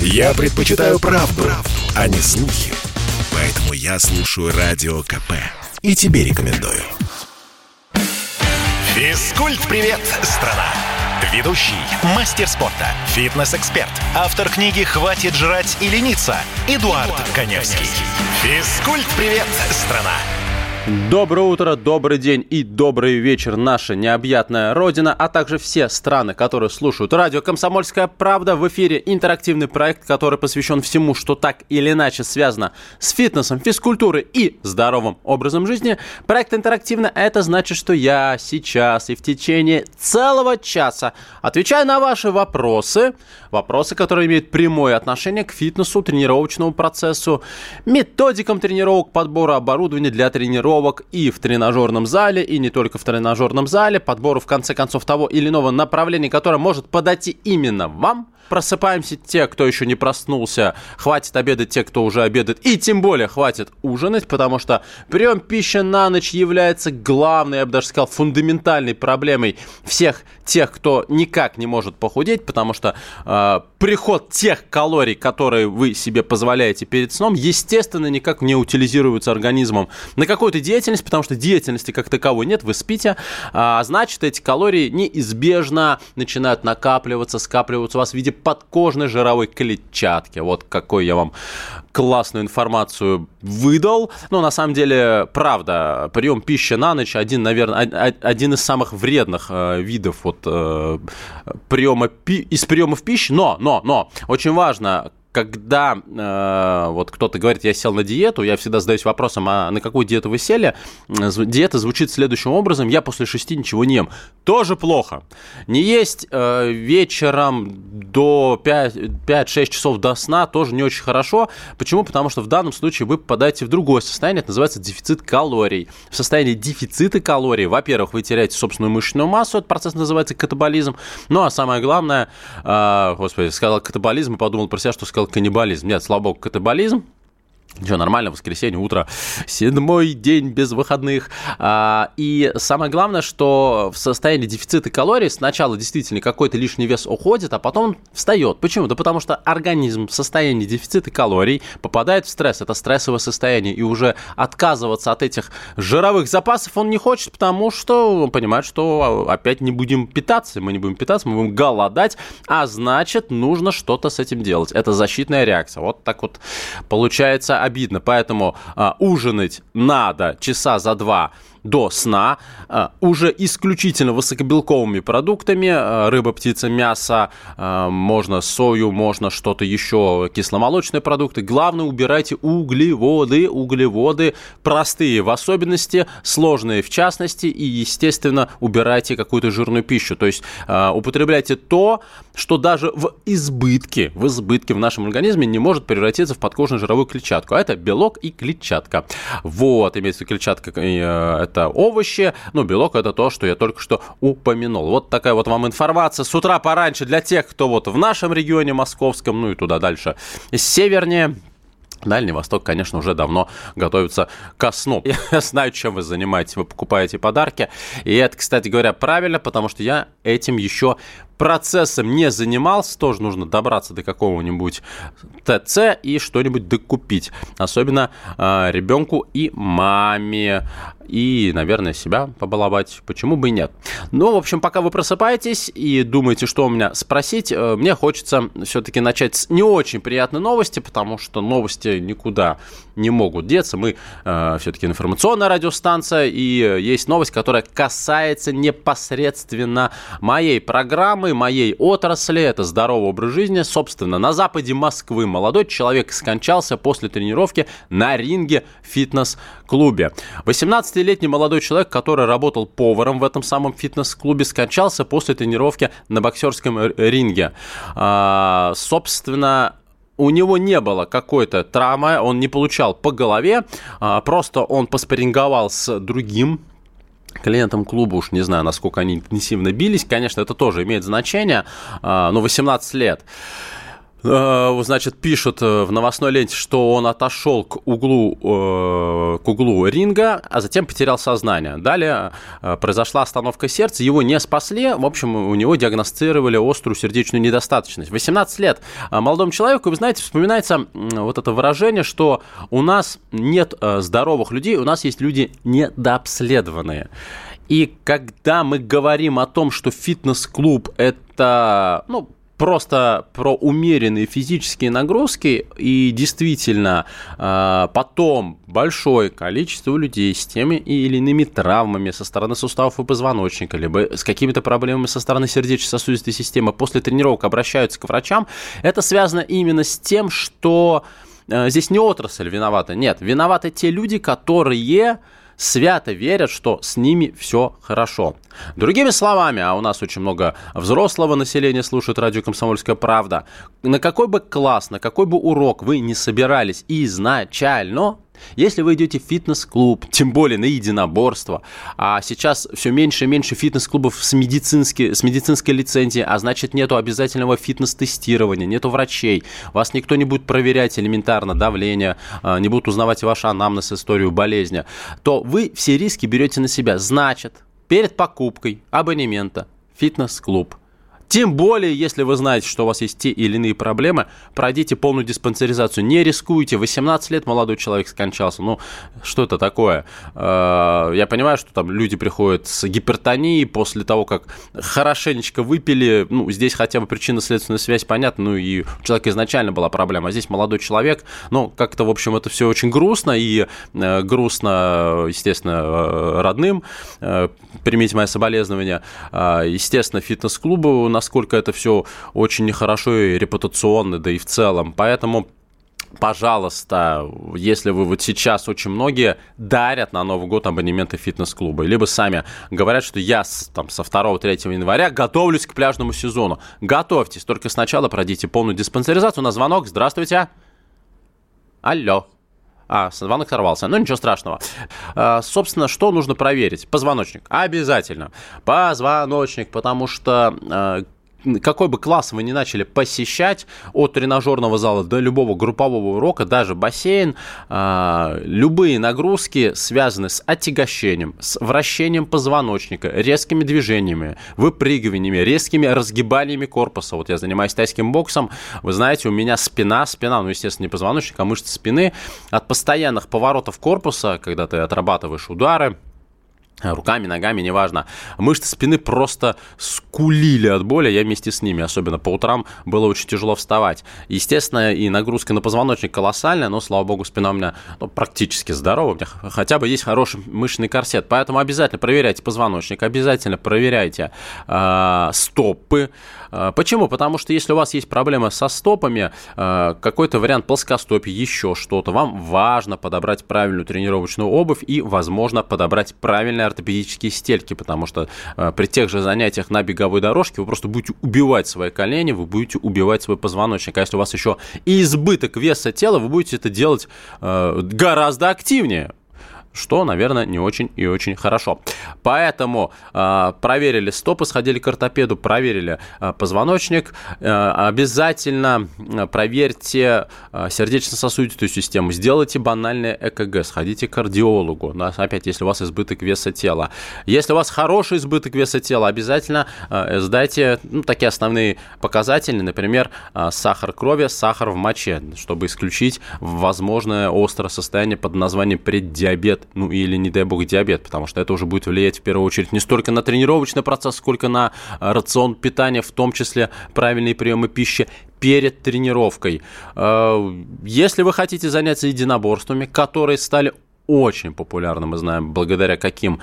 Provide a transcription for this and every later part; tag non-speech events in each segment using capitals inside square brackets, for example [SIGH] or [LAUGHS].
Я предпочитаю правду, правду, а не слухи. Поэтому я слушаю Радио КП. И тебе рекомендую. Физкульт-привет, страна! Ведущий, мастер спорта, фитнес-эксперт, автор книги «Хватит жрать и лениться» Эдуард, Эдуард Коневский. Физкульт-привет, страна! Доброе утро, добрый день и добрый вечер, наша необъятная родина, а также все страны, которые слушают радио «Комсомольская правда». В эфире интерактивный проект, который посвящен всему, что так или иначе связано с фитнесом, физкультурой и здоровым образом жизни. Проект интерактивно, это значит, что я сейчас и в течение целого часа отвечаю на ваши вопросы, вопросы, которые имеют прямое отношение к фитнесу, тренировочному процессу, методикам тренировок, подбора оборудования для тренировок, тренировок и в тренажерном зале, и не только в тренажерном зале, подбору, в конце концов, того или иного направления, которое может подойти именно вам – просыпаемся те, кто еще не проснулся, хватит обедать те, кто уже обедает, и тем более хватит ужинать, потому что прием пищи на ночь является главной, я бы даже сказал, фундаментальной проблемой всех тех, кто никак не может похудеть, потому что э, приход тех калорий, которые вы себе позволяете перед сном, естественно, никак не утилизируется организмом на какую-то деятельность, потому что деятельности как таковой нет, вы спите, а значит, эти калории неизбежно начинают накапливаться, скапливаться у вас в виде подкожной жировой клетчатки. Вот какой я вам классную информацию выдал. Но на самом деле, правда, прием пищи на ночь один, наверное, один из самых вредных э, видов вот, э, приема, пи- из приемов пищи. Но, но, но, очень важно, когда э, вот кто-то говорит, я сел на диету, я всегда задаюсь вопросом, а на какую диету вы сели? Диета звучит следующим образом, я после шести ничего не ем. Тоже плохо. Не есть э, вечером до 5-6 часов до сна тоже не очень хорошо. Почему? Потому что в данном случае вы попадаете в другое состояние, это называется дефицит калорий. В состоянии дефицита калорий, во-первых, вы теряете собственную мышечную массу, этот процесс называется катаболизм. Ну а самое главное, э, господи, сказал катаболизм и подумал про себя, что сказал каннибализм. Нет, слава богу, катаболизм. Все нормально, воскресенье, утро, седьмой день без выходных. А, и самое главное, что в состоянии дефицита калорий сначала действительно какой-то лишний вес уходит, а потом встает. Почему? Да потому что организм в состоянии дефицита калорий попадает в стресс. Это стрессовое состояние. И уже отказываться от этих жировых запасов он не хочет, потому что он понимает, что опять не будем питаться. Мы не будем питаться, мы будем голодать, а значит, нужно что-то с этим делать. Это защитная реакция. Вот так вот получается обидно. Поэтому а, ужинать надо часа за два до сна э, уже исключительно высокобелковыми продуктами. Э, рыба, птица, мясо, э, можно сою, можно что-то еще, кисломолочные продукты. Главное, убирайте углеводы. Углеводы простые в особенности, сложные в частности. И, естественно, убирайте какую-то жирную пищу. То есть употребляйте то, что даже в избытке, в избытке в нашем организме не может превратиться в подкожную жировую клетчатку. А это белок и клетчатка. Вот, имеется в виду клетчатка, это овощи, ну, белок это то, что я только что упомянул. Вот такая вот вам информация с утра пораньше для тех, кто вот в нашем регионе московском, ну и туда дальше севернее. Дальний Восток, конечно, уже давно готовится ко сну. [LAUGHS] Я знаю, чем вы занимаетесь. Вы покупаете подарки. И это, кстати говоря, правильно, потому что я этим еще процессом не занимался, тоже нужно добраться до какого-нибудь ТЦ и что-нибудь докупить. Особенно э, ребенку и маме. И, наверное, себя побаловать. Почему бы и нет? Ну, в общем, пока вы просыпаетесь и думаете, что у меня спросить, э, мне хочется все-таки начать с не очень приятной новости, потому что новости никуда не могут деться. Мы э, все-таки информационная радиостанция, и есть новость, которая касается непосредственно моей программы, моей отрасли, это здоровый образ жизни. Собственно, на западе Москвы молодой человек скончался после тренировки на ринге фитнес-клубе. 18-летний молодой человек, который работал поваром в этом самом фитнес-клубе, скончался после тренировки на боксерском ринге. А, собственно, у него не было какой-то травмы, он не получал по голове, а, просто он поспоринговал с другим клиентам клуба, уж не знаю, насколько они интенсивно бились, конечно, это тоже имеет значение, а, но 18 лет. Э, значит, пишут э, в новостной ленте, что он отошел к углу, э, к углу ринга, а затем потерял сознание. Далее произошла остановка сердца, его не спасли, в общем, у него диагностировали острую сердечную недостаточность. 18 лет молодому человеку, вы знаете, вспоминается вот это выражение, что у нас нет здоровых людей, у нас есть люди недообследованные. И когда мы говорим о том, что фитнес-клуб это, ну, просто про умеренные физические нагрузки, и действительно а, потом большое количество людей с теми или иными травмами со стороны суставов и позвоночника, либо с какими-то проблемами со стороны сердечно-сосудистой системы после тренировок обращаются к врачам, это связано именно с тем, что а, здесь не отрасль виновата, нет, виноваты те люди, которые свято верят, что с ними все хорошо. Другими словами, а у нас очень много взрослого населения слушает радио «Комсомольская правда», на какой бы класс, на какой бы урок вы не собирались изначально, если вы идете в фитнес-клуб, тем более на единоборство, а сейчас все меньше и меньше фитнес-клубов с, с медицинской лицензией, а значит нету обязательного фитнес-тестирования, нету врачей, вас никто не будет проверять элементарно давление, а, не будут узнавать ваш анамнез, историю болезни, то вы все риски берете на себя. Значит, перед покупкой абонемента фитнес-клуб – тем более, если вы знаете, что у вас есть те или иные проблемы, пройдите полную диспансеризацию. Не рискуйте. 18 лет молодой человек скончался. Ну, что это такое? Э, я понимаю, что там люди приходят с гипертонией после того, как хорошенечко выпили. Ну, здесь хотя бы причинно-следственная связь понятна. Ну, и у человека изначально была проблема. А здесь молодой человек. Ну, как-то, в общем, это все очень грустно. И э, грустно, естественно, э, родным. Примите мои соболезнования. Естественно, фитнес-клубу насколько это все очень нехорошо и репутационно, да и в целом. Поэтому пожалуйста, если вы вот сейчас очень многие дарят на Новый год абонементы фитнес-клуба, либо сами говорят, что я там со 2-3 января готовлюсь к пляжному сезону. Готовьтесь, только сначала пройдите полную диспансеризацию. На звонок, здравствуйте. Алло. А, звонок сорвался. Ну, ничего страшного. А, собственно, что нужно проверить? Позвоночник. Обязательно. Позвоночник, потому что а, какой бы класс вы ни начали посещать, от тренажерного зала до любого группового урока, даже бассейн, э, любые нагрузки связаны с отягощением, с вращением позвоночника, резкими движениями, выпрыгиваниями, резкими разгибаниями корпуса. Вот я занимаюсь тайским боксом, вы знаете, у меня спина, спина, ну, естественно, не позвоночник, а мышцы спины, от постоянных поворотов корпуса, когда ты отрабатываешь удары, руками, ногами, неважно. Мышцы спины просто скулили от боли, я вместе с ними, особенно по утрам было очень тяжело вставать. Естественно, и нагрузка на позвоночник колоссальная, но, слава богу, спина у меня ну, практически здорова, у меня хотя бы есть хороший мышечный корсет, поэтому обязательно проверяйте позвоночник, обязательно проверяйте э, стопы, а, почему? Потому что если у вас есть проблемы со стопами, а, какой-то вариант плоскостопия, еще что-то, вам важно подобрать правильную тренировочную обувь и, возможно, подобрать правильные ортопедические стельки, потому что а, при тех же занятиях на беговой дорожке вы просто будете убивать свои колени, вы будете убивать свой позвоночник. А если у вас еще и избыток веса тела, вы будете это делать гораздо активнее что, наверное, не очень и очень хорошо. Поэтому э, проверили стопы, сходили к ортопеду, проверили э, позвоночник. Э, обязательно проверьте э, сердечно-сосудистую систему, сделайте банальное ЭКГ, сходите к кардиологу. Да, опять, если у вас избыток веса тела. Если у вас хороший избыток веса тела, обязательно э, сдайте ну, такие основные показатели, например, э, сахар крови, сахар в моче, чтобы исключить возможное острое состояние под названием преддиабет ну или, не дай бог, диабет, потому что это уже будет влиять в первую очередь не столько на тренировочный процесс, сколько на э, рацион питания, в том числе правильные приемы пищи перед тренировкой. Э, если вы хотите заняться единоборствами, которые стали очень популярны, мы знаем, благодаря каким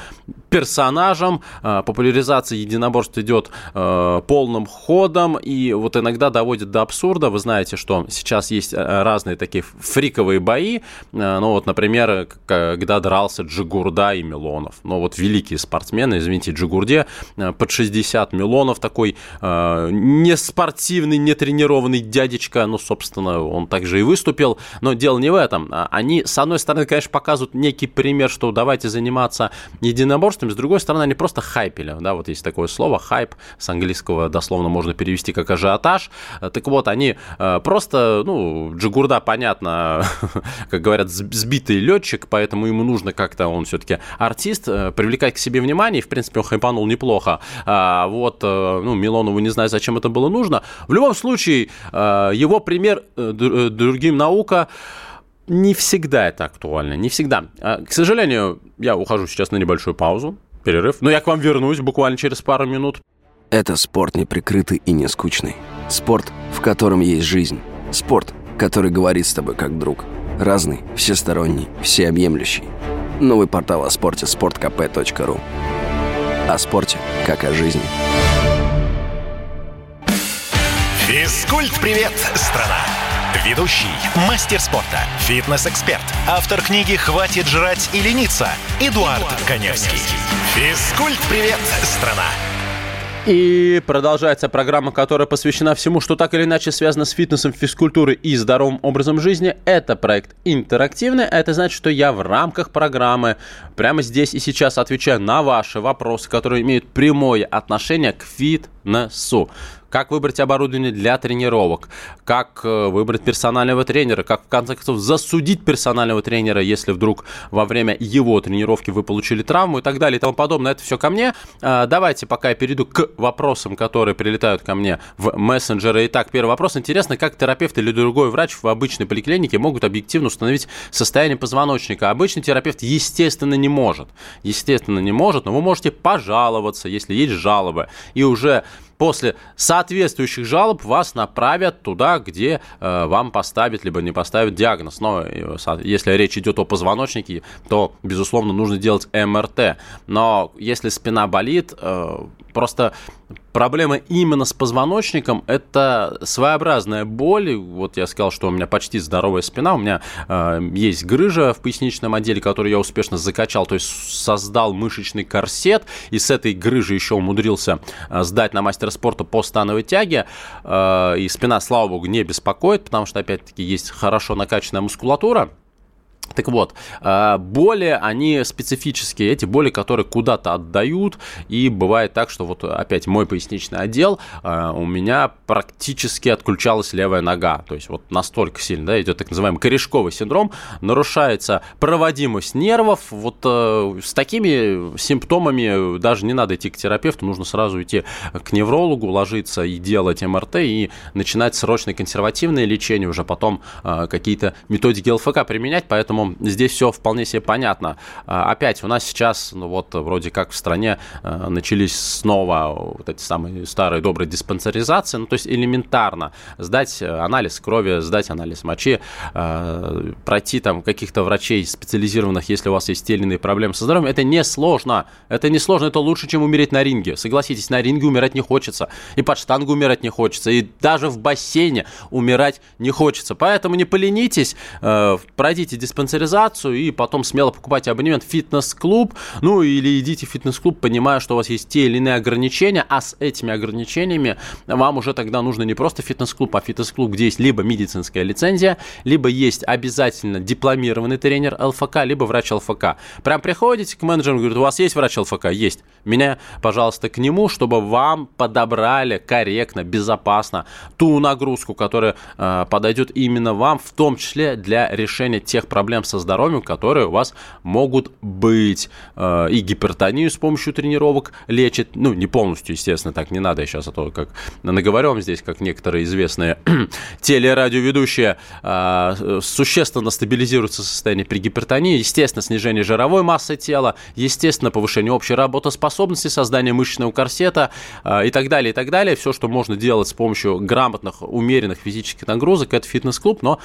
персонажам. А, популяризация единоборств идет э, полным ходом, и вот иногда доводит до абсурда. Вы знаете, что сейчас есть э, разные такие фриковые бои. Э, ну вот, например, когда дрался Джигурда и Милонов. Ну вот великие спортсмены, извините, Джигурде под 60 Милонов такой не спортивный, не тренированный дядечка. Ну, собственно, он также и выступил. Но дело не в этом. Они, с одной стороны, конечно, показывают некий пример, что давайте заниматься единоборствами, с другой стороны, они просто хайпили, да, вот есть такое слово, хайп, с английского дословно можно перевести как ажиотаж, так вот, они э, просто, ну, Джигурда, понятно, [LAUGHS] как говорят, сбитый летчик, поэтому ему нужно как-то, он все-таки артист, э, привлекать к себе внимание, и, в принципе, он хайпанул неплохо, а, вот, э, ну, Милонову не знаю, зачем это было нужно, в любом случае, его пример другим наука, не всегда это актуально, не всегда. А, к сожалению, я ухожу сейчас на небольшую паузу, перерыв, но я к вам вернусь буквально через пару минут. Это спорт неприкрытый и не скучный. Спорт, в котором есть жизнь. Спорт, который говорит с тобой как друг. Разный, всесторонний, всеобъемлющий. Новый портал о спорте – sportkp.ru О спорте, как о жизни. Физкульт-привет, страна! Ведущий, мастер спорта, фитнес-эксперт, автор книги «Хватит жрать и лениться» Эдуард, Эдуард Коневский. Физкульт-привет, страна! И продолжается программа, которая посвящена всему, что так или иначе связано с фитнесом, физкультурой и здоровым образом жизни. Это проект интерактивный, а это значит, что я в рамках программы прямо здесь и сейчас отвечаю на ваши вопросы, которые имеют прямое отношение к фитнесу как выбрать оборудование для тренировок, как э, выбрать персонального тренера, как в конце концов засудить персонального тренера, если вдруг во время его тренировки вы получили травму и так далее и тому подобное. Это все ко мне. А, давайте пока я перейду к вопросам, которые прилетают ко мне в мессенджеры. Итак, первый вопрос. Интересно, как терапевт или другой врач в обычной поликлинике могут объективно установить состояние позвоночника? Обычный терапевт, естественно, не может. Естественно, не может, но вы можете пожаловаться, если есть жалобы. И уже после соответствующих жалоб вас направят туда, где э, вам поставят либо не поставят диагноз. Но э, если речь идет о позвоночнике, то, безусловно, нужно делать МРТ. Но если спина болит, э, просто Проблема именно с позвоночником – это своеобразная боль. Вот я сказал, что у меня почти здоровая спина, у меня э, есть грыжа в поясничном отделе, которую я успешно закачал, то есть создал мышечный корсет, и с этой грыжи еще умудрился э, сдать на мастер спорта по становой тяге, э, и спина, слава богу, не беспокоит, потому что, опять-таки, есть хорошо накачанная мускулатура – так вот, э, боли, они специфические, эти боли, которые куда-то отдают, и бывает так, что вот опять мой поясничный отдел, э, у меня практически отключалась левая нога, то есть вот настолько сильно, да, идет так называемый корешковый синдром, нарушается проводимость нервов, вот э, с такими симптомами даже не надо идти к терапевту, нужно сразу идти к неврологу, ложиться и делать МРТ, и начинать срочное консервативное лечение, уже потом какие-то методики ЛФК применять, поэтому Поэтому здесь все вполне себе понятно. А, опять у нас сейчас, ну вот, вроде как в стране а, начались снова вот эти самые старые добрые диспансеризации, ну то есть элементарно сдать анализ крови, сдать анализ мочи, а, пройти там каких-то врачей специализированных, если у вас есть те или иные проблемы со здоровьем, это не сложно. Это не сложно, это лучше, чем умереть на ринге. Согласитесь, на ринге умирать не хочется, и под штангу умирать не хочется, и даже в бассейне умирать не хочется. Поэтому не поленитесь, пройдите диспансеризацию диспансеризацию и потом смело покупайте абонемент в фитнес-клуб, ну или идите в фитнес-клуб, понимая, что у вас есть те или иные ограничения, а с этими ограничениями вам уже тогда нужно не просто фитнес-клуб, а фитнес-клуб, где есть либо медицинская лицензия, либо есть обязательно дипломированный тренер ЛФК, либо врач ЛФК. Прям приходите к менеджеру, говорит, у вас есть врач ЛФК? Есть. Меня, пожалуйста, к нему, чтобы вам подобрали корректно, безопасно ту нагрузку, которая э, подойдет именно вам, в том числе для решения тех проблем, проблем со здоровьем, которые у вас могут быть. Э, и гипертонию с помощью тренировок лечит. Ну, не полностью, естественно, так не надо я сейчас, а то как наговорю вам здесь, как некоторые известные [CLEARS THROAT] телерадиоведущие, э, существенно стабилизируется состояние при гипертонии. Естественно, снижение жировой массы тела, естественно, повышение общей работоспособности, создание мышечного корсета э, и так далее, и так далее. Все, что можно делать с помощью грамотных, умеренных физических нагрузок, это фитнес-клуб, но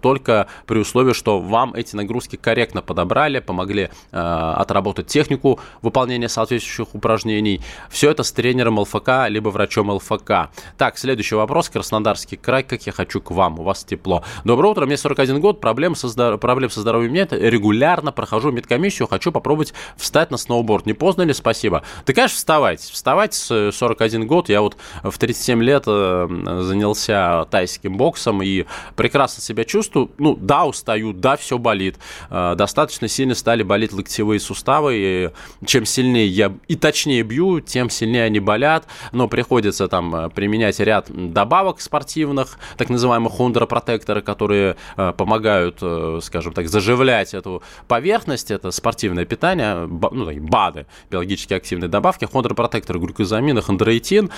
только при условии, что вам вам эти нагрузки корректно подобрали, помогли э, отработать технику выполнения соответствующих упражнений. Все это с тренером ЛФК, либо врачом ЛФК. Так, следующий вопрос. Краснодарский край. Как я хочу к вам? У вас тепло. Доброе утро. Мне 41 год. Проблем со, здор... проблем со здоровьем нет. Регулярно прохожу медкомиссию. Хочу попробовать встать на сноуборд. Не поздно ли? Спасибо. Ты, конечно, вставайте. Вставайте с 41 год. Я вот в 37 лет э, занялся тайским боксом и прекрасно себя чувствую. Ну, да, устаю, да, все болит. Э, достаточно сильно стали болеть локтевые суставы, и чем сильнее я и точнее бью, тем сильнее они болят, но приходится там э, применять ряд добавок спортивных, так называемых хондропротекторы, которые помогают, скажем так, заживлять эту поверхность, это спортивное питание, ну, БАДы, биологически активные добавки, хондропротекторы, глюкозамины, хондроитин,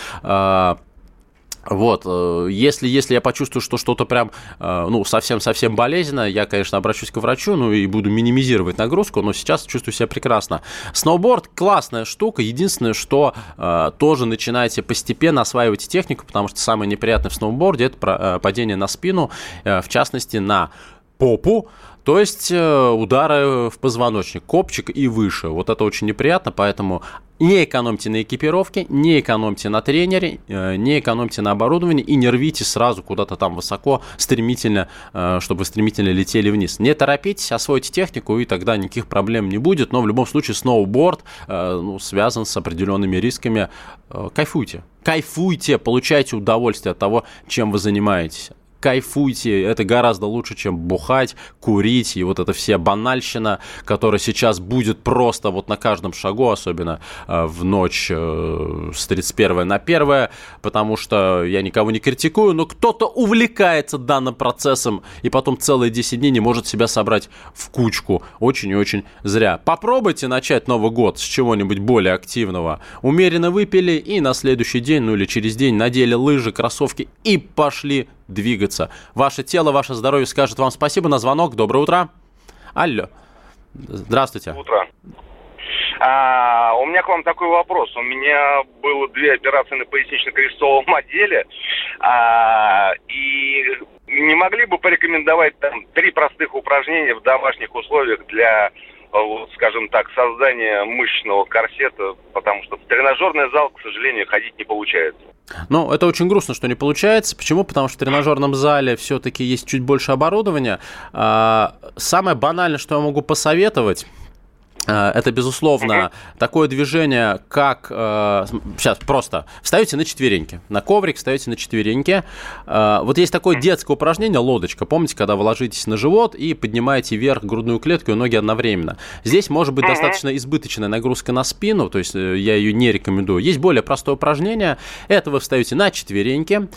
вот, э, если, если я почувствую, что что-то прям, э, ну, совсем-совсем болезненно, я, конечно, обращусь к врачу, ну, и буду минимизировать нагрузку, но сейчас чувствую себя прекрасно. Сноуборд – классная штука, единственное, что э, тоже начинаете постепенно осваивать технику, потому что самое неприятное в сноуборде – это падение на спину, в частности, на попу, то есть удары в позвоночник, копчик и выше. Вот это очень неприятно, поэтому не экономьте на экипировке, не экономьте на тренере, э, не экономьте на оборудовании и не рвите сразу куда-то там высоко, стремительно, э, чтобы стремительно летели вниз. Не торопитесь, освойте технику, и тогда никаких проблем не будет. Но в любом случае сноуборд э, ну, связан с определенными рисками. Кайфуйте. Кайфуйте, получайте удовольствие от того, чем вы занимаетесь кайфуйте, это гораздо лучше, чем бухать, курить и вот эта вся банальщина, которая сейчас будет просто вот на каждом шагу, особенно э, в ночь э, с 31 на 1, потому что я никого не критикую, но кто-то увлекается данным процессом и потом целые 10 дней не может себя собрать в кучку. Очень и очень зря. Попробуйте начать Новый год с чего-нибудь более активного. Умеренно выпили и на следующий день, ну или через день надели лыжи, кроссовки и пошли двигаться. Ваше тело, ваше здоровье скажет вам спасибо на звонок. Доброе утро. Алло. Здравствуйте. Утро. А, у меня к вам такой вопрос. У меня было две операции на пояснично-крестовом [LAUGHS] отделе. А, и не могли бы порекомендовать там три простых упражнения в домашних условиях для вот, скажем так, создания мышечного корсета, потому что в тренажерный зал, к сожалению, ходить не получается. Ну, это очень грустно, что не получается. Почему? Потому что в тренажерном зале все-таки есть чуть больше оборудования. А, самое банальное, что я могу посоветовать, Э, это, безусловно, такое движение, как... Э, сейчас, просто. Встаете на четвереньки. На коврик встаете на четвереньки. Э, вот есть такое детское упражнение, лодочка. Помните, когда вы ложитесь на живот и поднимаете вверх грудную клетку и ноги одновременно. Здесь может быть достаточно избыточная нагрузка на спину, то есть э, я ее не рекомендую. Есть более простое упражнение. Это вы встаете на четвереньки.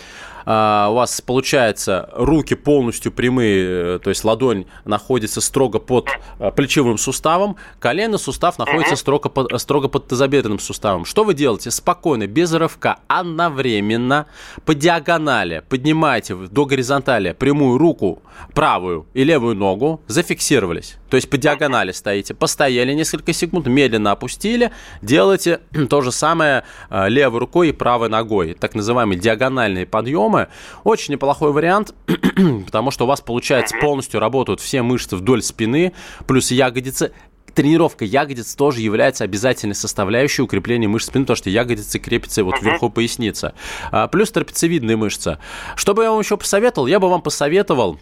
А, у вас получается руки полностью прямые, э, то есть ладонь находится строго под э, плечевым суставом, колено сустав находится строго под, строго под тазобедренным суставом. Что вы делаете? Спокойно, без рывка, одновременно по диагонали поднимаете до горизонтали прямую руку, правую и левую ногу, зафиксировались. То есть по диагонали стоите, постояли несколько секунд, медленно опустили, делаете [CLEARS THROAT] то же самое э, левой рукой и правой ногой. Так называемые диагональные подъемы. Очень неплохой вариант, [CLEARS THROAT] потому что у вас, получается, полностью работают все мышцы вдоль спины, плюс ягодицы тренировка ягодиц тоже является обязательной составляющей укрепления мышц спины, потому что ягодицы крепятся вот вверху поясницы. А, плюс трапециевидные мышцы. Что бы я вам еще посоветовал? Я бы вам посоветовал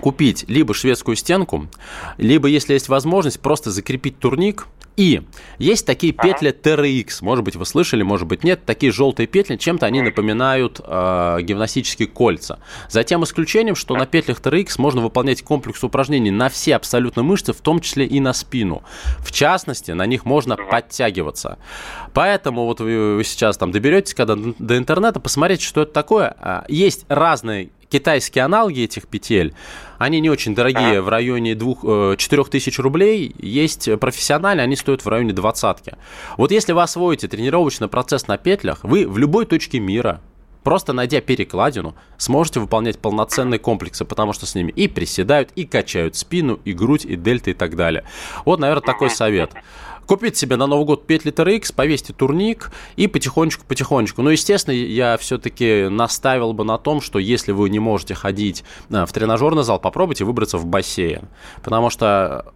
купить либо шведскую стенку, либо, если есть возможность, просто закрепить турник. И есть такие петли TRX, может быть, вы слышали, может быть, нет, такие желтые петли, чем-то они напоминают э, гимнастические кольца. За тем исключением, что на петлях TRX можно выполнять комплекс упражнений на все абсолютно мышцы, в том числе и на спину. В частности, на них можно подтягиваться. Поэтому вот вы, сейчас там доберетесь, когда до интернета, посмотрите, что это такое. А, есть разные китайские аналоги этих петель, они не очень дорогие, ага. в районе 2, 4 э, тысяч рублей. Есть профессиональные, они стоят в районе двадцатки. Вот если вы освоите тренировочный процесс на петлях, вы в любой точке мира, Просто найдя перекладину, сможете выполнять полноценные комплексы, потому что с ними и приседают, и качают спину, и грудь, и дельта, и так далее. Вот, наверное, такой совет. Купить себе на Новый год 5 литр X, повесьте турник и потихонечку-потихонечку. Но, естественно, я все-таки наставил бы на том, что если вы не можете ходить э, в тренажерный зал, попробуйте выбраться в бассейн. Потому что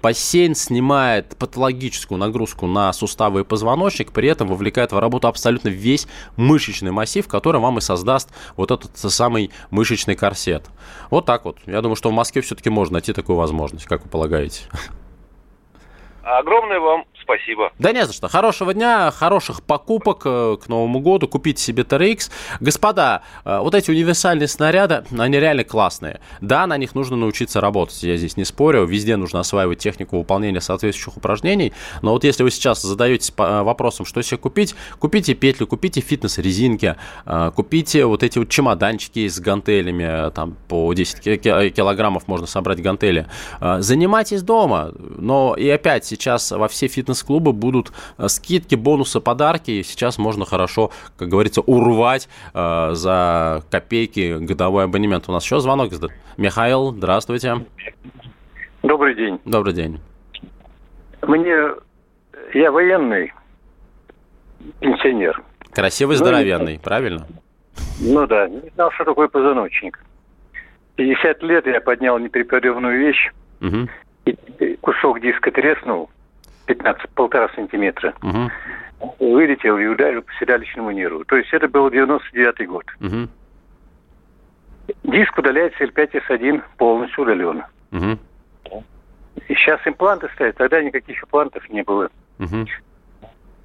бассейн снимает патологическую нагрузку на суставы и позвоночник, при этом вовлекает в работу абсолютно весь мышечный массив, который вам и создаст вот этот самый мышечный корсет. Вот так вот. Я думаю, что в Москве все-таки можно найти такую возможность, как вы полагаете. Огромное вам спасибо. Да не за что. Хорошего дня, хороших покупок э, к Новому году. Купите себе TRX. Господа, э, вот эти универсальные снаряды, они реально классные. Да, на них нужно научиться работать, я здесь не спорю. Везде нужно осваивать технику выполнения соответствующих упражнений. Но вот если вы сейчас задаетесь э, вопросом, что себе купить, купите петлю, купите фитнес-резинки, купите вот эти вот чемоданчики с гантелями, там по 10 килограммов можно собрать гантели. Занимайтесь дома, но и опять сейчас во все фитнес-клубы будут э, скидки, бонусы, подарки. И сейчас можно хорошо, как говорится, урвать э, за копейки годовой абонемент. У нас еще звонок. Михаил, здравствуйте. Добрый день. Добрый день. Мне... Я военный пенсионер. Красивый, ну, здоровенный, ну, правильно? Ну да, не знал, что такое позвоночник. 50 лет я поднял неприподъемную вещь, угу. и кусок диска треснул, 15, полтора сантиметра. Угу. Вылетел и ударил по седалищному нерву. То есть это был 99-й год. Угу. Диск удаляется L5S1 полностью удаленно. Угу. И сейчас импланты стоят, тогда никаких имплантов не было. Угу.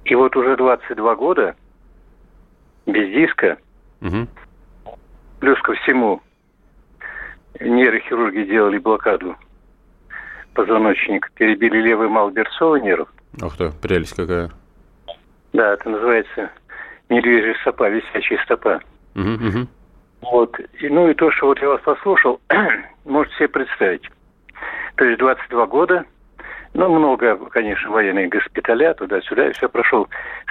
И вот уже 22 года без диска, угу. плюс ко всему нейрохирурги делали блокаду позвоночник, перебили левый малоберцовый нерв. Ух ты, прелесть какая. Да, это называется медвежья стопа, висячая стопа. Угу, угу. Вот. И, ну и то, что вот я вас послушал, [CLEARS THROAT] можете себе представить. То есть 22 года, ну, много, конечно, военных госпиталя, туда-сюда, и все прошел.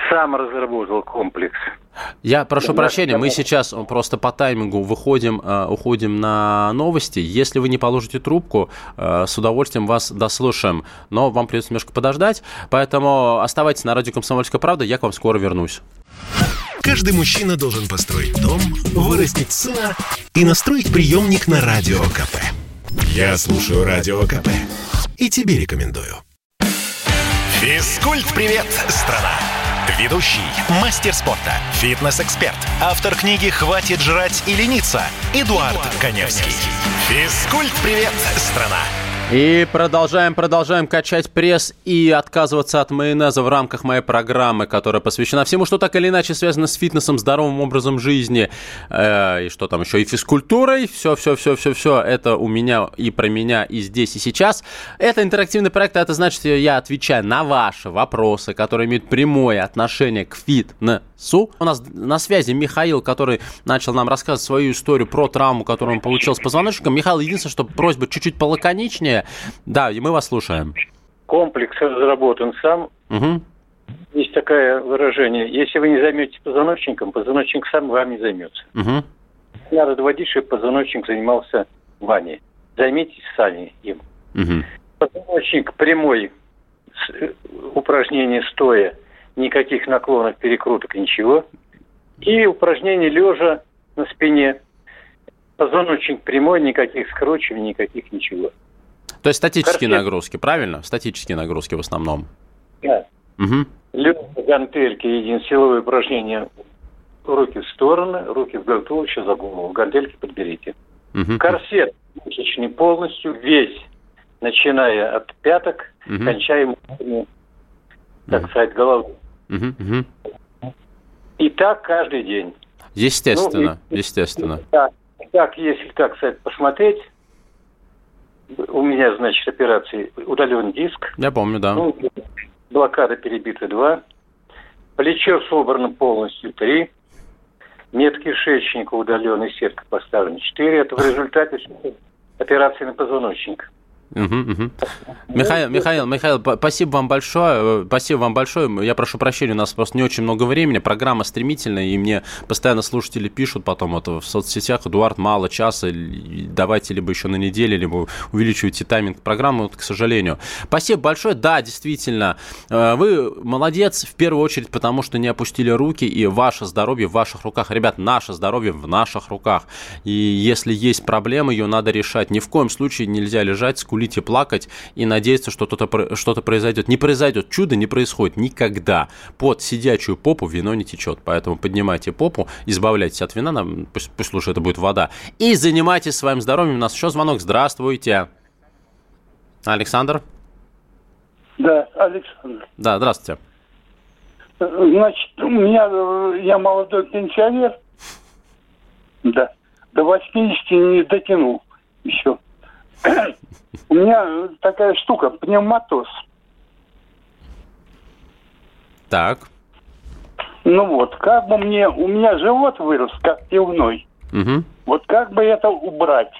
Сам разработал комплекс. Я прошу да, прощения, мы сейчас просто по таймингу выходим, э, уходим на новости. Если вы не положите трубку, э, с удовольствием вас дослушаем. Но вам придется немножко подождать, поэтому оставайтесь на радио «Комсомольская правда», я к вам скоро вернусь. Каждый мужчина должен построить дом, вырастить сына и настроить приемник на Радио КП. Я слушаю Радио КП и тебе рекомендую. Физкульт-привет, страна! Ведущий, мастер спорта, фитнес-эксперт, автор книги «Хватит жрать и лениться» Эдуард, Эдуард Коневский. Физкульт-привет, страна! И продолжаем, продолжаем качать пресс и отказываться от майонеза в рамках моей программы, которая посвящена всему, что так или иначе связано с фитнесом, здоровым образом жизни, э, и что там еще, и физкультурой, все, все, все, все, все, это у меня и про меня, и здесь, и сейчас. Это интерактивный проект, а это значит, что я отвечаю на ваши вопросы, которые имеют прямое отношение к фитнесу. У нас на связи Михаил, который начал нам рассказывать свою историю про травму, которую он получил с позвоночником. Михаил, единственное, что просьба чуть-чуть полаконичнее, мнение. Да, и мы вас слушаем. Комплекс разработан сам. Угу. Есть такое выражение. Если вы не займетесь позвоночником, позвоночник сам вами займется. Угу. Надо доводить, чтобы позвоночник занимался вами. Займитесь сами им. Угу. Позвоночник прямой, э, упражнение стоя, никаких наклонов, перекруток, ничего. И упражнение лежа на спине. Позвоночник прямой, никаких скручиваний, никаких ничего. То есть статические Корсет. нагрузки, правильно? Статические нагрузки в основном. Да. Угу. Лед, гантельки, един силовые упражнения. Руки в стороны, руки в туловище, за голову. Гантельки подберите. Угу. Корсет мышечный полностью, весь, начиная от пяток, угу. кончая, так угу. сказать, головой. Угу. Угу. И так каждый день. Естественно, ну, и, естественно. Так, так, если так сказать, посмотреть, у меня, значит, операции удален диск. Я помню, да. Ну, блокада перебита два. Плечо собрано полностью три. Нет кишечника удаленный, сетка поставлена четыре. Это в результате операции на позвоночник. Угу, угу. Михаил, Михаил, Михаил, спасибо вам большое. Э, спасибо вам большое. Я прошу прощения, у нас просто не очень много времени. Программа стремительная, и мне постоянно слушатели пишут потом это в соцсетях. Эдуард, мало часа. Давайте либо еще на неделю, либо увеличивайте тайминг программы. Вот, к сожалению. Спасибо большое. Да, действительно, э, вы молодец в первую очередь, потому что не опустили руки, и ваше здоровье в ваших руках. Ребят, наше здоровье в наших руках. И если есть проблема, ее надо решать. Ни в коем случае нельзя лежать, скулить скулить и плакать и надеяться, что что-то что произойдет. Не произойдет. Чудо не происходит никогда. Под сидячую попу вино не течет. Поэтому поднимайте попу, избавляйтесь от вина, нам, пусть, пусть лучше это будет вода. И занимайтесь своим здоровьем. У нас еще звонок. Здравствуйте. Александр? Да, Александр. Да, здравствуйте. Значит, у меня, я молодой пенсионер, [LAUGHS] да, до 80 не дотянул еще. У меня такая штука, пневматоз. Так. Ну вот, как бы мне, у меня живот вырос, как пивной. Угу. Вот как бы это убрать?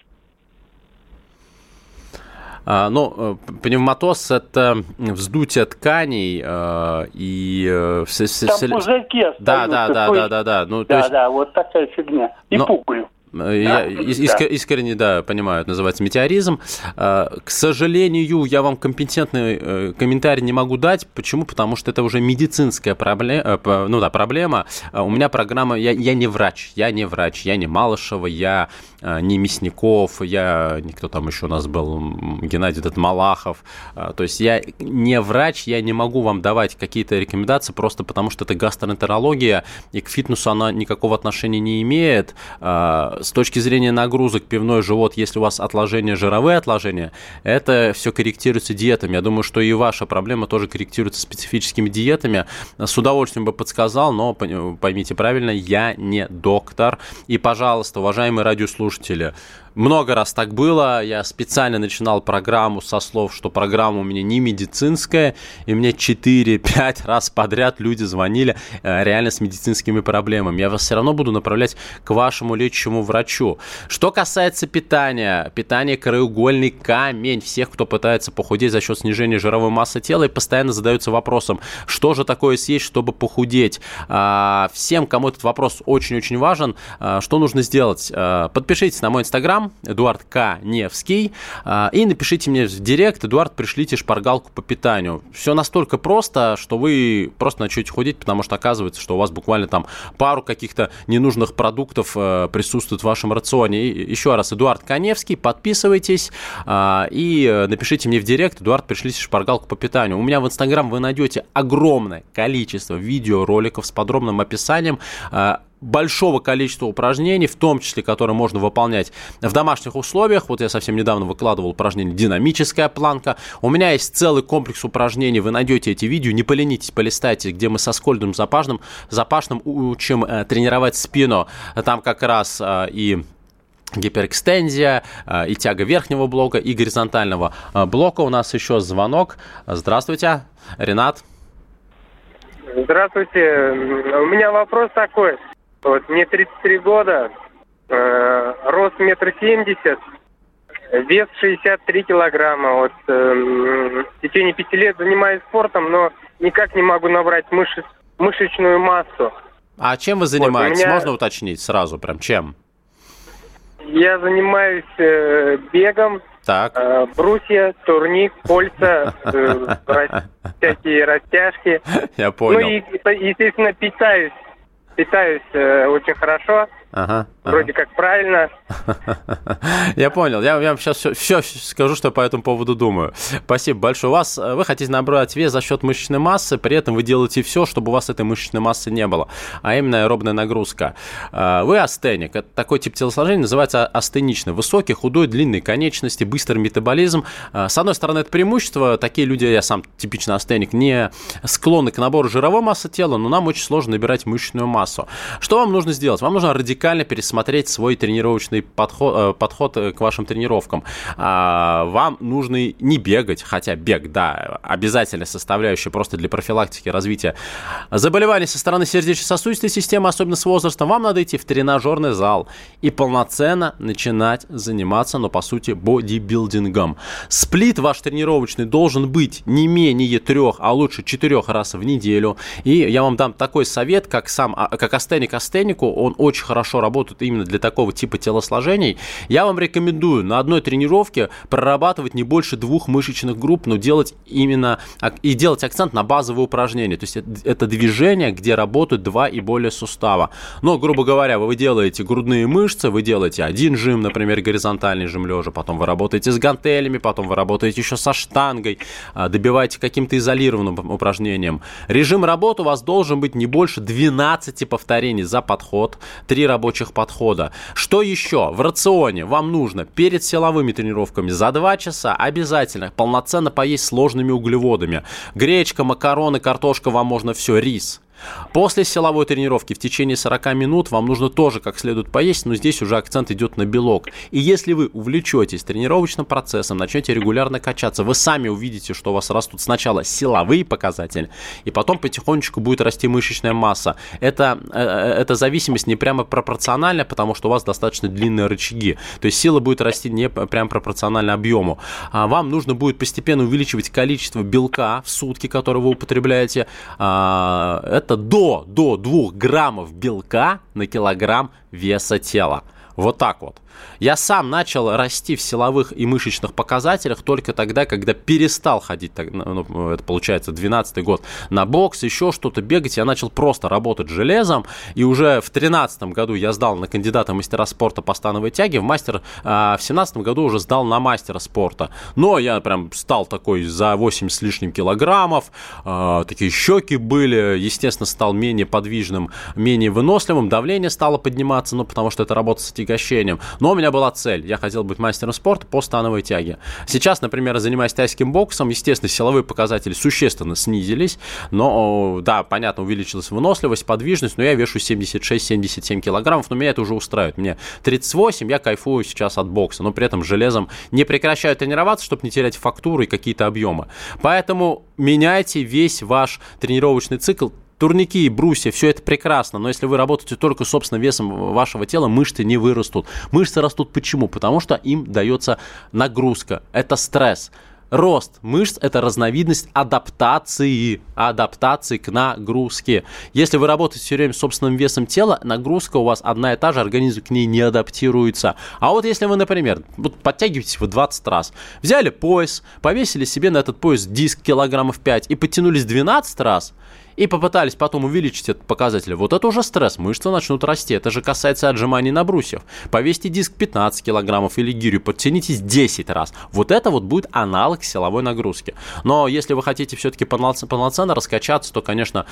А, ну, э, пневматоз – это вздутие тканей э, и... Э, Там пузырьки Да, да, да, да, да, да. Ну, да, есть... да, вот такая фигня. И Но... пукаю. Я иск, искренне, да, понимаю, это называется метеоризм. А, к сожалению, я вам компетентный э, комментарий не могу дать. Почему? Потому что это уже медицинская проблема. Э, ну да, проблема. А, у меня программа, я, я не врач, я не врач, я не Малышева, я а, не Мясников, я, кто там еще у нас был, Геннадий этот Малахов. То есть я не врач, я не могу вам давать какие-то рекомендации, просто потому что это гастроэнтерология, и к фитнесу она никакого отношения не имеет с точки зрения нагрузок пивной живот, если у вас отложения, жировые отложения, это все корректируется диетами. Я думаю, что и ваша проблема тоже корректируется специфическими диетами. С удовольствием бы подсказал, но поймите правильно, я не доктор. И, пожалуйста, уважаемые радиослушатели, слушателя много раз так было. Я специально начинал программу со слов, что программа у меня не медицинская, и мне 4-5 [LAUGHS] раз подряд люди звонили э, реально с медицинскими проблемами. Я вас все равно буду направлять к вашему лечащему врачу. Что касается питания, питание краеугольный камень всех, кто пытается похудеть за счет снижения жировой массы тела и постоянно задаются вопросом, что же такое съесть, чтобы похудеть. А, всем, кому этот вопрос очень-очень важен, а, что нужно сделать? А, подпишитесь на мой инстаграм, Эдуард К. Невский, а, и напишите мне в директ, Эдуард, пришлите шпаргалку по питанию. Все настолько просто, что вы просто начнете худеть, потому что оказывается, что у вас буквально там пару каких-то ненужных продуктов э, присутствует в вашем рационе. И еще раз, Эдуард Коневский, подписывайтесь а, и э, напишите мне в директ, Эдуард, пришлите шпаргалку по питанию. У меня в Инстаграм вы найдете огромное количество видеороликов с подробным описанием а, большого количества упражнений, в том числе, которые можно выполнять в домашних условиях. Вот я совсем недавно выкладывал упражнение «Динамическая планка». У меня есть целый комплекс упражнений, вы найдете эти видео, не поленитесь, полистайте, где мы со Скольдом Запашным, Запашным учим э, тренировать спину. Там как раз э, и гиперэкстензия э, и тяга верхнего блока и горизонтального э, блока. У нас еще звонок. Здравствуйте, Ренат. Здравствуйте. У меня вопрос такой. Вот, мне 33 года, э, рост метр семьдесят, вес 63 килограмма. Вот, э, в течение пяти лет занимаюсь спортом, но никак не могу набрать мышц, мышечную массу. А чем вы занимаетесь? Вот, меня... Можно уточнить сразу прям чем? Я занимаюсь э, бегом, так. Э, брусья, турник, кольца, э, всякие растяжки. [LAUGHS] Я понял. Ну и, естественно, питаюсь питаюсь э, очень хорошо. Ага, Вроде ага. как правильно. [LAUGHS] Я понял. Я вам сейчас все, все скажу, что по этому поводу думаю. Спасибо большое. У вас, э, вы хотите набрать вес за счет мышечной массы, при этом вы делаете все, чтобы у вас этой мышечной массы не было, а именно аэробная нагрузка. Э, вы астеник. Это такой тип телосложения называется астеничный. Высокий, худой, длинные конечности, быстрый метаболизм. Э, с одной стороны, это преимущество. Такие люди, я сам типично астеник, не склонны к набору жировой массы тела, но нам очень сложно набирать мышечную массу. Что вам нужно сделать? Вам нужно радикально радикально пересмотреть свой тренировочный подход, э, подход э, к вашим тренировкам. А, вам нужно не бегать, хотя бег, да, обязательная составляющая просто для профилактики развития заболеваний со стороны сердечно-сосудистой системы, особенно с возрастом. Вам надо идти в тренажерный зал и полноценно начинать заниматься, но по сути бодибилдингом. Сплит ваш тренировочный должен быть не менее трех, а лучше четырех раз в неделю. И я вам дам такой совет, как сам, а, как астеник астенику, он очень хорошо хорошо работают именно для такого типа телосложений, я вам рекомендую на одной тренировке прорабатывать не больше двух мышечных групп, но делать именно и делать акцент на базовые упражнения. То есть это движение, где работают два и более сустава. Но, грубо говоря, вы делаете грудные мышцы, вы делаете один жим, например, горизонтальный жим лежа, потом вы работаете с гантелями, потом вы работаете еще со штангой, а, добиваете каким-то изолированным упражнением. Режим работы у вас должен быть не больше 12 повторений за подход, 3 рабочих подхода. Что еще? В рационе вам нужно перед силовыми тренировками за 2 часа обязательно полноценно поесть сложными углеводами. Гречка, макароны, картошка, вам можно все, рис. После силовой тренировки в течение 40 минут вам нужно тоже как следует поесть, но здесь уже акцент идет на белок. И если вы увлечетесь тренировочным процессом, начнете регулярно качаться, вы сами увидите, что у вас растут сначала силовые показатели, и потом потихонечку будет расти мышечная масса. Это, э, э, эта зависимость не прямо пропорциональна, потому что у вас достаточно длинные рычаги. То есть сила будет расти не прям пропорционально объему. А вам нужно будет постепенно увеличивать количество белка в сутки, которое вы употребляете. А, это это до, до 2 граммов белка на килограмм веса тела. Вот так вот. Я сам начал расти в силовых и мышечных показателях только тогда, когда перестал ходить, ну, это получается 12 год, на бокс, еще что-то бегать. Я начал просто работать железом, и уже в 13 году я сдал на кандидата мастера спорта по становой тяге, в мастер, а в 17 году уже сдал на мастера спорта. Но я прям стал такой за 8 с лишним килограммов, э, такие щеки были, естественно, стал менее подвижным, менее выносливым, давление стало подниматься, ну, потому что это работа с отягощением. Но у меня была цель. Я хотел быть мастером спорта по становой тяге. Сейчас, например, занимаясь тайским боксом, естественно, силовые показатели существенно снизились. Но, да, понятно, увеличилась выносливость, подвижность, но я вешу 76-77 килограммов, но меня это уже устраивает. Мне 38, я кайфую сейчас от бокса, но при этом железом не прекращаю тренироваться, чтобы не терять фактуру и какие-то объемы. Поэтому меняйте весь ваш тренировочный цикл турники брусья, все это прекрасно, но если вы работаете только собственным весом вашего тела, мышцы не вырастут. Мышцы растут почему? Потому что им дается нагрузка, это стресс. Рост мышц – это разновидность адаптации, адаптации к нагрузке. Если вы работаете все время с собственным весом тела, нагрузка у вас одна и та же, организм к ней не адаптируется. А вот если вы, например, вот подтягиваетесь вы 20 раз, взяли пояс, повесили себе на этот пояс диск килограммов 5 и подтянулись 12 раз – и попытались потом увеличить этот показатель, вот это уже стресс, мышцы начнут расти. Это же касается отжиманий на брусьев. Повесьте диск 15 килограммов или гирю, подтянитесь 10 раз. Вот это вот будет аналог силовой нагрузки. Но если вы хотите все-таки полноценно раскачаться, то, конечно,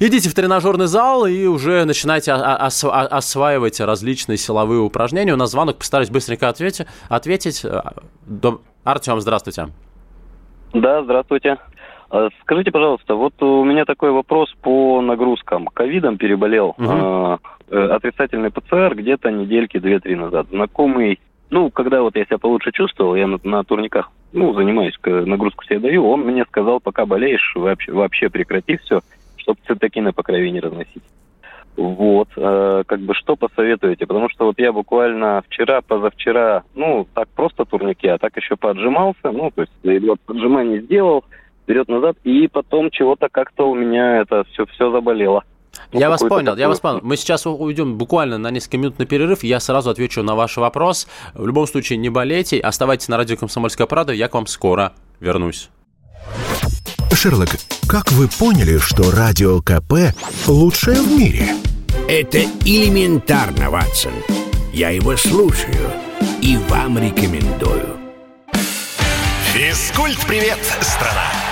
Идите в тренажерный зал и уже начинайте ос осваивать различные силовые упражнения. У нас звонок, постараюсь быстренько ответить. ответить. Артем, здравствуйте. Да, здравствуйте. А скажите, пожалуйста, вот у меня такой вопрос по нагрузкам. Ковидом переболел. Угу. Э, отрицательный ПЦР где-то недельки две-три назад. Знакомый, ну, когда вот я себя получше чувствовал, я на, на турниках, ну, занимаюсь, нагрузку себе даю, он мне сказал, пока болеешь, вообще, вообще прекрати все, чтобы цитокины по крови не разносить. Вот, э, как бы что посоветуете? Потому что вот я буквально вчера, позавчера, ну, так просто турники, а так еще поджимался, ну, то есть вот поджимание сделал, вперед-назад, и потом чего-то как-то у меня это все, все заболело. Ну, я вас понял, такой... я вас понял. Мы сейчас уйдем буквально на несколько минут на перерыв. Я сразу отвечу на ваш вопрос. В любом случае, не болейте. Оставайтесь на радио «Комсомольская правда». Я к вам скоро вернусь. Шерлок, как вы поняли, что радио КП лучшее в мире? Это элементарно, Ватсон. Я его слушаю и вам рекомендую. Физкульт-привет, страна!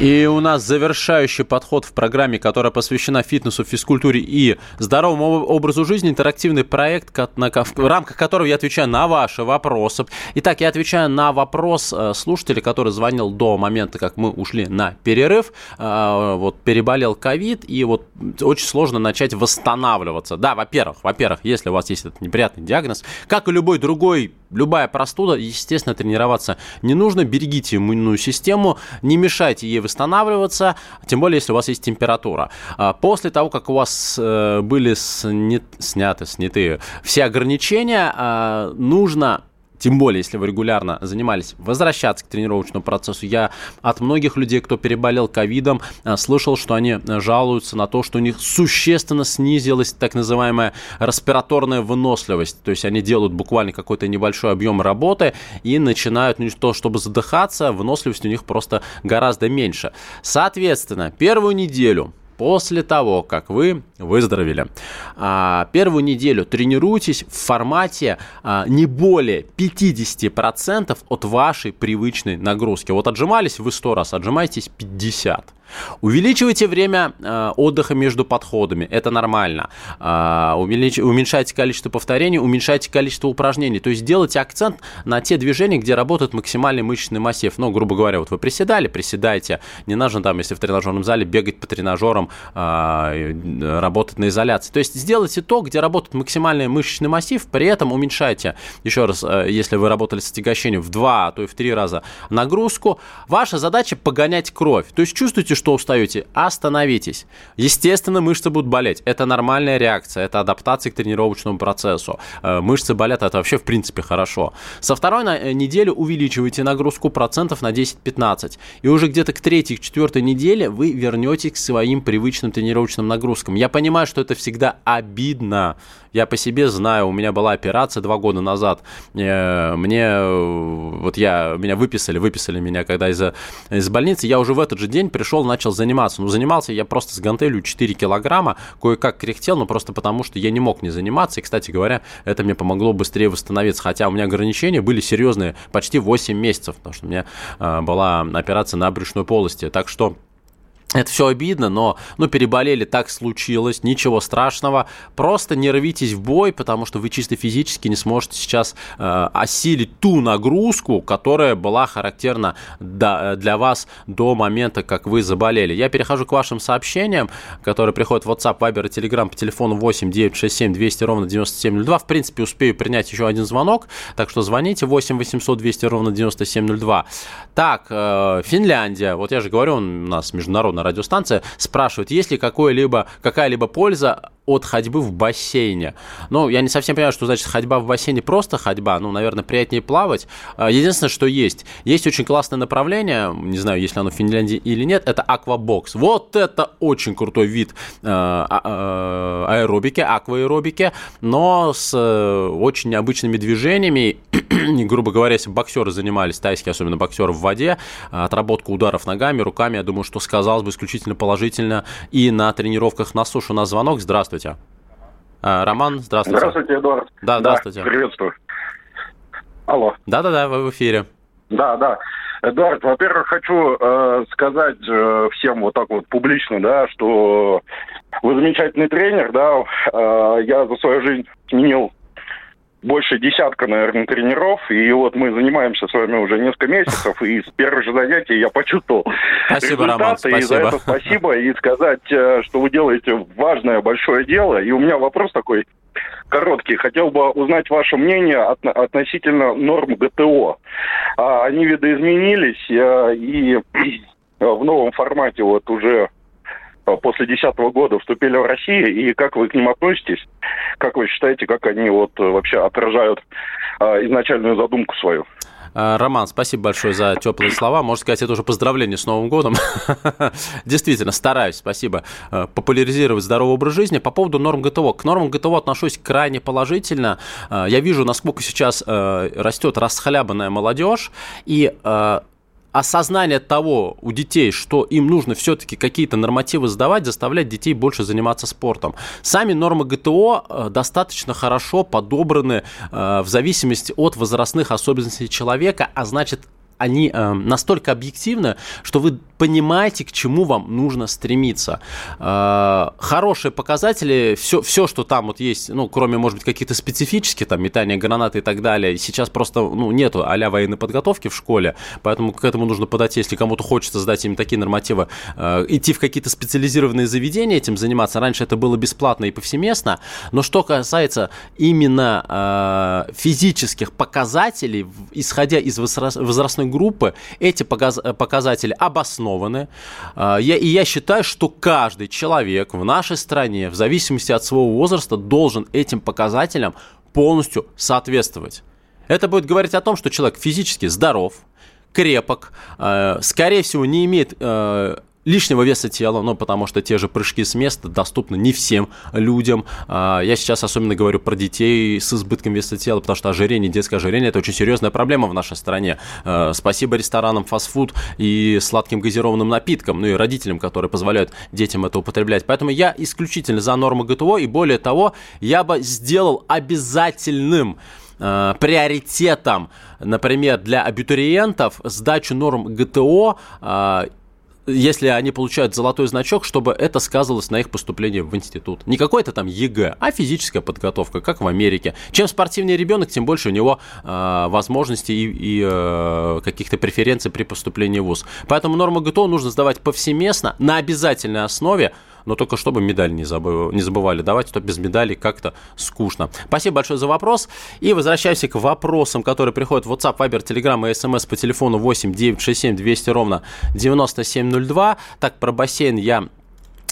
И у нас завершающий подход в программе, которая посвящена фитнесу, физкультуре и здоровому образу жизни, интерактивный проект, в рамках которого я отвечаю на ваши вопросы. Итак, я отвечаю на вопрос э, слушателя, который звонил до момента, как мы ушли на перерыв. Э, вот переболел ковид, и вот очень сложно начать восстанавливаться. Да, во-первых, во-первых, если у вас есть этот неприятный диагноз, как и любой другой, любая простуда, естественно, тренироваться не нужно. Берегите иммунную систему, не мешайте ей восстанавливаться, тем более, если у вас есть температура. А после того, как у вас э, были снят, сняты, сняты все ограничения, а, нужно тем более, если вы регулярно занимались, возвращаться к тренировочному процессу. Я от многих людей, кто переболел ковидом, э, слышал, что они э, жалуются на то, что у них существенно снизилась так называемая респираторная выносливость. То есть они делают буквально какой-то небольшой объем работы и начинают, ну, то, чтобы задыхаться, выносливость у них просто гораздо меньше. Соответственно, первую неделю после того, как вы выздоровели. А, первую неделю тренируйтесь в формате а, не более 50% от вашей привычной нагрузки. Вот отжимались вы 100 раз, отжимайтесь 50. Увеличивайте время э, отдыха между подходами, это нормально. Уменьшайте количество повторений, уменьшайте количество упражнений. То есть делайте акцент на те движения, где работает максимальный мышечный массив. Ну, грубо говоря, вот вы приседали, приседайте. Не нужно там, если в тренажерном зале, бегать по тренажерам, э, работать на изоляции. То есть сделайте то, где работает максимальный мышечный массив, при этом уменьшайте, еще раз, э, если вы работали с отягощением в два, а то и в три раза нагрузку. Ваша задача погонять кровь. То есть чувствуйте, что устаете, остановитесь. Естественно, мышцы будут болеть. Это нормальная реакция, это адаптация к тренировочному процессу. Э, мышцы болят, это вообще в принципе хорошо. Со второй недели увеличивайте нагрузку процентов на 10-15. И уже где-то к третьей, к четвертой неделе вы вернетесь к своим привычным тренировочным нагрузкам. Я понимаю, что это всегда обидно. Я по себе знаю, у меня была операция два года назад. Э, мне, вот я, меня выписали, выписали меня, когда из, из больницы. Я уже в этот же день пришел, начал заниматься. Ну, занимался я просто с гантелью 4 килограмма, кое-как кряхтел, но просто потому, что я не мог не заниматься. И, кстати говоря, это мне помогло быстрее восстановиться. Хотя у меня ограничения были серьезные, почти 8 месяцев, потому что у меня э, была операция на брюшной полости. Так что это все обидно, но ну, переболели, так случилось, ничего страшного. Просто не рвитесь в бой, потому что вы чисто физически не сможете сейчас э, осилить ту нагрузку, которая была характерна до, для вас до момента, как вы заболели. Я перехожу к вашим сообщениям, которые приходят в WhatsApp, Viber и Telegram по телефону 8 967 200 ровно 9702. В принципе, успею принять еще один звонок, так что звоните 8 800 200 ровно 9702. Так, э, Финляндия, вот я же говорю, у нас международный на радиостанция, спрашивают, есть ли какая-либо польза от ходьбы в бассейне. Ну, я не совсем понимаю, что значит ходьба в бассейне, просто ходьба, ну, наверное, приятнее плавать. А, единственное, что есть, есть очень классное направление, не знаю, есть ли оно в Финляндии или нет, это аквабокс. Вот это очень крутой вид а, э, аэробики, акваэробики, но с э, очень необычными движениями. [CLEARS THROAT] Грубо говоря, если боксеры занимались, тайские, особенно боксеры в воде, отработка ударов ногами, руками, я думаю, что сказалось бы исключительно положительно и на тренировках на суше. У нас звонок, здравствуйте. Здравствуйте. А, Роман, здравствуйте. Здравствуйте, Эдуард. Да, здравствуйте. Да, приветствую. Алло. Да-да-да, вы в эфире. Да, да. Эдуард, во-первых, хочу э, сказать э, всем вот так вот публично, да, что вы замечательный тренер, да. Э, я за свою жизнь сменил больше десятка, наверное, тренеров, и вот мы занимаемся с вами уже несколько месяцев, и с первых же занятий я почувствовал спасибо, результаты, Роман, спасибо. и за это спасибо, и сказать, э, что вы делаете важное, большое дело, и у меня вопрос такой короткий. Хотел бы узнать ваше мнение от, относительно норм ГТО. А, они видоизменились, э, и [CLEARS THROAT] в новом формате вот уже после 2010 года вступили в Россию, и как вы к ним относитесь? Как вы считаете, как они вот э, вообще отражают э, изначальную задумку свою? Роман, спасибо большое за теплые слова. Можно сказать, это уже поздравление с Новым годом. [LAUGHS] Действительно, стараюсь, спасибо, популяризировать здоровый образ жизни. По поводу норм ГТО. К нормам ГТО отношусь крайне положительно. Я вижу, насколько сейчас растет расхлябанная молодежь, и осознание того у детей, что им нужно все-таки какие-то нормативы сдавать, заставлять детей больше заниматься спортом. Сами нормы ГТО э, достаточно хорошо подобраны э, в зависимости от возрастных особенностей человека, а значит они э, настолько объективны, что вы понимаете, к чему вам нужно стремиться. Э, хорошие показатели, все, все, что там вот есть, ну, кроме, может быть, каких-то специфических, там, метания гранаты и так далее, сейчас просто, ну, нету а военной подготовки в школе, поэтому к этому нужно подойти, если кому-то хочется сдать им такие нормативы, э, идти в какие-то специализированные заведения этим заниматься. Раньше это было бесплатно и повсеместно, но что касается именно э, физических показателей, исходя из возрастной группы, эти показатели обоснованы. А, я, и я считаю, что каждый человек в нашей стране, в зависимости от своего возраста, должен этим показателям полностью соответствовать. Это будет говорить о том, что человек физически здоров, крепок, а, скорее всего, не имеет а, лишнего веса тела, ну, потому что те же прыжки с места доступны не всем людям. А, я сейчас особенно говорю про детей с избытком веса тела, потому что ожирение, детское ожирение – это очень серьезная проблема в нашей стране. А, спасибо ресторанам, фастфуд и сладким газированным напиткам, ну и родителям, которые позволяют детям это употреблять. Поэтому я исключительно за нормы ГТО, и более того, я бы сделал обязательным э, приоритетом, например, для абитуриентов сдачу норм ГТО если они получают золотой значок, чтобы это сказывалось на их поступлении в институт. Не какой-то там ЕГЭ, а физическая подготовка, как в Америке. Чем спортивнее ребенок, тем больше у него э, возможностей и, и э, каких-то преференций при поступлении в ВУЗ. Поэтому норму ГТО нужно сдавать повсеместно, на обязательной основе, но только чтобы медаль не, забыв, не забывали давать, то без медали как-то скучно. Спасибо большое за вопрос. И возвращаемся к вопросам, которые приходят в WhatsApp, Viber, Telegram и SMS по телефону 8 967 200 ровно 9702. Так, про бассейн я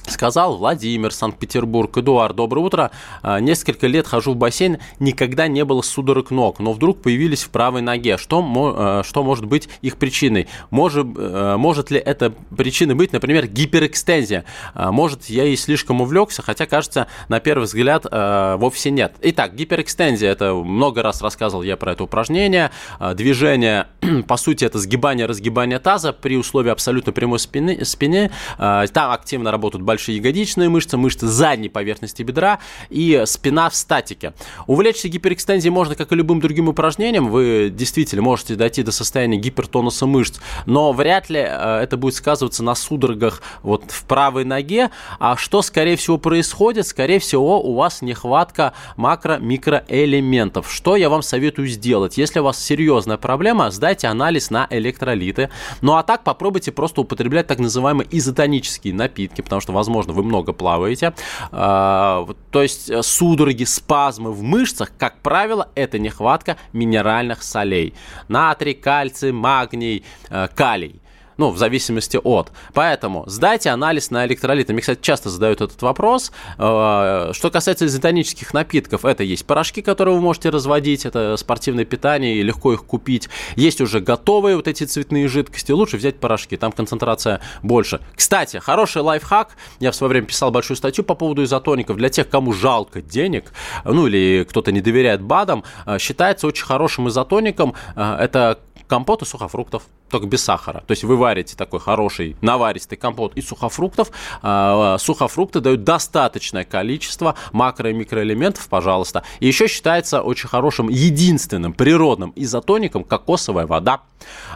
Сказал Владимир, Санкт-Петербург. Эдуард, доброе утро. А, несколько лет хожу в бассейн, никогда не было судорог ног, но вдруг появились в правой ноге. Что, а, что может быть их причиной? Может, а, может ли это причиной быть, например, гиперэкстензия? Может, я и слишком увлекся, хотя, кажется, на первый взгляд вовсе нет. Итак, гиперэкстензия, это много раз рассказывал я про это упражнение. Движение, [CLEARS THROAT] по сути, это сгибание, разгибание таза при условии абсолютно прямой спины. спины. Там активно работают большие большие ягодичные мышцы, мышцы задней поверхности бедра и спина в статике. Увлечься гиперэкстензией можно, как и любым другим упражнением. Вы действительно можете дойти до состояния гипертонуса мышц, но вряд ли э, это будет сказываться на судорогах вот в правой ноге. А что, скорее всего, происходит? Скорее всего, у вас нехватка макро-микроэлементов. Что я вам советую сделать? Если у вас серьезная проблема, сдайте анализ на электролиты. Ну а так попробуйте просто употреблять так называемые изотонические напитки, потому что, возможно, возможно, вы много плаваете. А, то есть э, судороги, спазмы в мышцах, как правило, это нехватка минеральных солей. Натрий, кальций, магний, э, калий ну, в зависимости от. Поэтому сдайте анализ на электролиты. Мне, кстати, часто задают этот вопрос. Э, что касается изотонических напитков, это есть порошки, которые вы можете разводить, это спортивное питание, и легко их купить. Есть уже готовые вот эти цветные жидкости, лучше взять порошки, там концентрация больше. Кстати, хороший лайфхак, я в свое время писал большую статью по поводу изотоников, для тех, кому жалко денег, ну или кто-то не доверяет БАДам, э, считается очень хорошим изотоником, э, это компот из сухофруктов только без сахара. То есть вы варите такой хороший наваристый компот из сухофруктов. А, сухофрукты дают достаточное количество макро- и микроэлементов, пожалуйста. И еще считается очень хорошим, единственным природным изотоником кокосовая вода.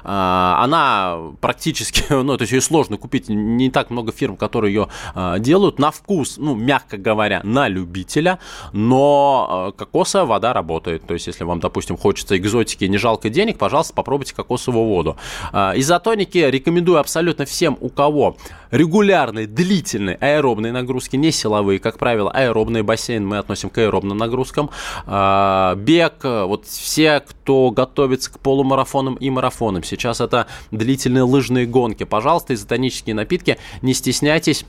А, она практически, [LAUGHS] ну, то есть ее сложно купить, не так много фирм, которые ее а, делают. На вкус, ну, мягко говоря, на любителя, но кокосовая вода работает. То есть если вам, допустим, хочется экзотики и не жалко денег, пожалуйста, попробуйте кокосовую воду. А, изотоники рекомендую абсолютно всем, у кого регулярные, длительные аэробные нагрузки, не силовые, как правило, аэробный бассейн мы относим к аэробным нагрузкам. А, бег, вот все, кто готовится к полумарафонам и марафонам, сейчас это длительные лыжные гонки, пожалуйста, изотонические напитки, не стесняйтесь,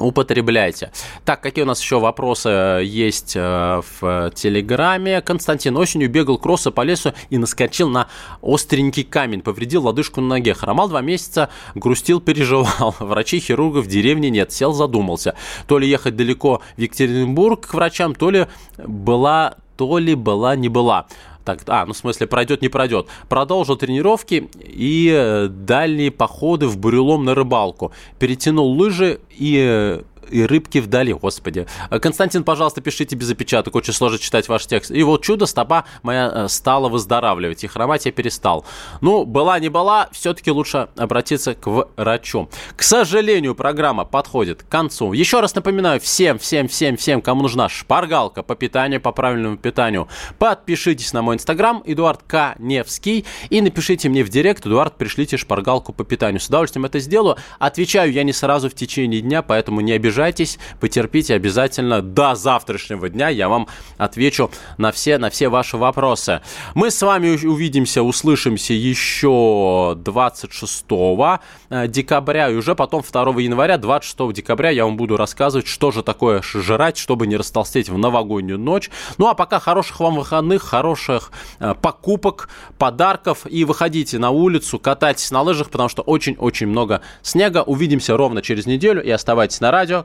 употребляйте. Так, какие у нас еще вопросы э, есть э, в Телеграме? Константин осенью бегал кросса по лесу и наскочил на остренький камень, повредил лодыжку на ноге. Хромал два месяца, грустил, переживал. [LAUGHS] Врачей, хирургов в деревне нет. Сел, задумался. То ли ехать далеко в Екатеринбург к врачам, то ли была то ли была, не была. Так, а, ну в смысле, пройдет, не пройдет. Продолжил тренировки и э, дальние походы в бурелом на рыбалку. Перетянул лыжи и э, и рыбки вдали, господи. Константин, пожалуйста, пишите без опечаток, очень сложно читать ваш текст. И вот чудо, стопа моя э, стала выздоравливать, и хромать я перестал. Ну, была не была, все-таки лучше обратиться к врачу. К сожалению, программа подходит к концу. Еще раз напоминаю всем, всем, всем, всем, кому нужна шпаргалка по питанию, по правильному питанию, подпишитесь на мой инстаграм, Эдуард К. Невский, и напишите мне в директ, Эдуард, пришлите шпаргалку по питанию. С удовольствием это сделаю. Отвечаю я не сразу в течение дня, поэтому не обижайтесь обижайтесь, потерпите обязательно до завтрашнего дня. Я вам отвечу на все, на все ваши вопросы. Мы с вами увидимся, услышимся еще 26 э, декабря, и уже потом 2 января, 26 декабря я вам буду рассказывать, что же такое жрать, чтобы не растолстеть в новогоднюю ночь. Ну а пока хороших вам выходных, хороших э, покупок, подарков, и выходите на улицу, катайтесь на лыжах, потому что очень-очень много снега. Увидимся ровно через неделю, и оставайтесь на радио